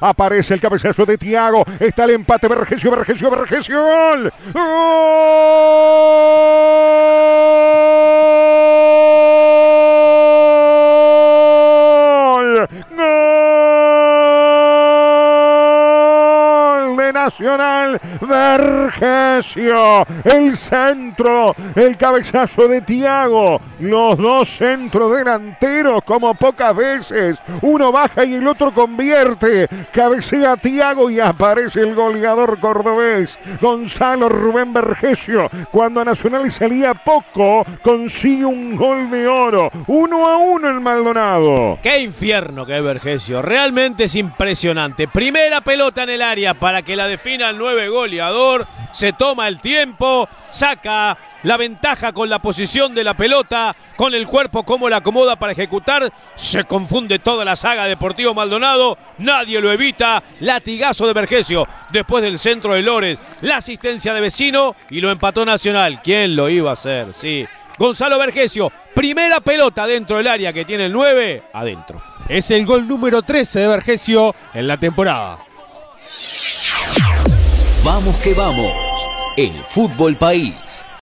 Aparece el cabezazo de Tiago. Está el empate. Vergesio, Vergesio, Vergesio. ¡Gol! ¡Gol! ¡Gol! Nacional. Vergesio. El centro. El cabezazo de Tiago. Los dos centros delanteros como pocas veces. Uno baja y el otro convierte. Cabecea Tiago y aparece el goleador cordobés. Gonzalo Rubén Vergesio. Cuando a Nacional salía poco, consigue un gol de oro. Uno a uno el Maldonado. Qué infierno que es Vergesio. Realmente es impresionante. Primera pelota en el área para que la defina el nueve goleador. Se toma el tiempo, saca la ventaja con la posición de la pelota, con el cuerpo como la acomoda para ejecutar. Se confunde toda la saga Deportivo Maldonado. Nadie lo evita. Latigazo de Vergesio después del centro de Lores. La asistencia de vecino y lo empató Nacional. ¿Quién lo iba a hacer? Sí. Gonzalo Vergesio, primera pelota dentro del área que tiene el 9, adentro. Es el gol número 13 de Vergesio en la temporada. Vamos que vamos. El fútbol país.